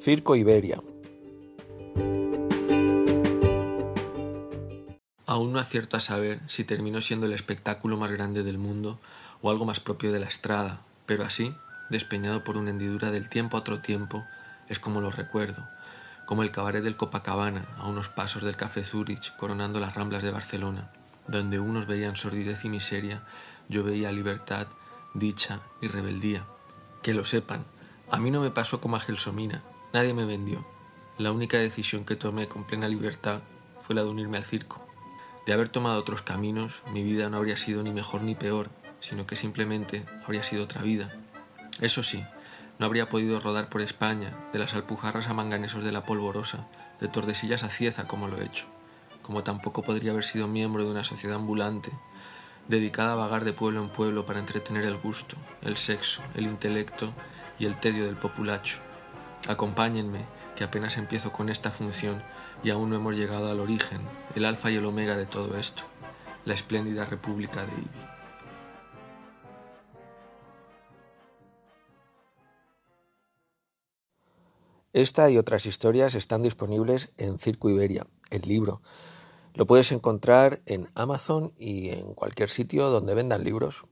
Circo Iberia. Aún no acierto a saber si terminó siendo el espectáculo más grande del mundo o algo más propio de la estrada, pero así, despeñado por una hendidura del tiempo a otro tiempo, es como lo recuerdo, como el cabaret del Copacabana, a unos pasos del Café Zurich, coronando las ramblas de Barcelona, donde unos veían sordidez y miseria, yo veía libertad, dicha y rebeldía. Que lo sepan, a mí no me pasó como a Gelsomina, nadie me vendió. La única decisión que tomé con plena libertad fue la de unirme al circo. De haber tomado otros caminos, mi vida no habría sido ni mejor ni peor, sino que simplemente habría sido otra vida. Eso sí, no habría podido rodar por España, de las alpujarras a manganesos de la polvorosa, de Tordesillas a Cieza como lo he hecho, como tampoco podría haber sido miembro de una sociedad ambulante, dedicada a vagar de pueblo en pueblo para entretener el gusto, el sexo, el intelecto y el tedio del populacho. Acompáñenme, que apenas empiezo con esta función y aún no hemos llegado al origen, el alfa y el omega de todo esto, la espléndida República de Ibi. Esta y otras historias están disponibles en Circo Iberia, el libro. Lo puedes encontrar en Amazon y en cualquier sitio donde vendan libros.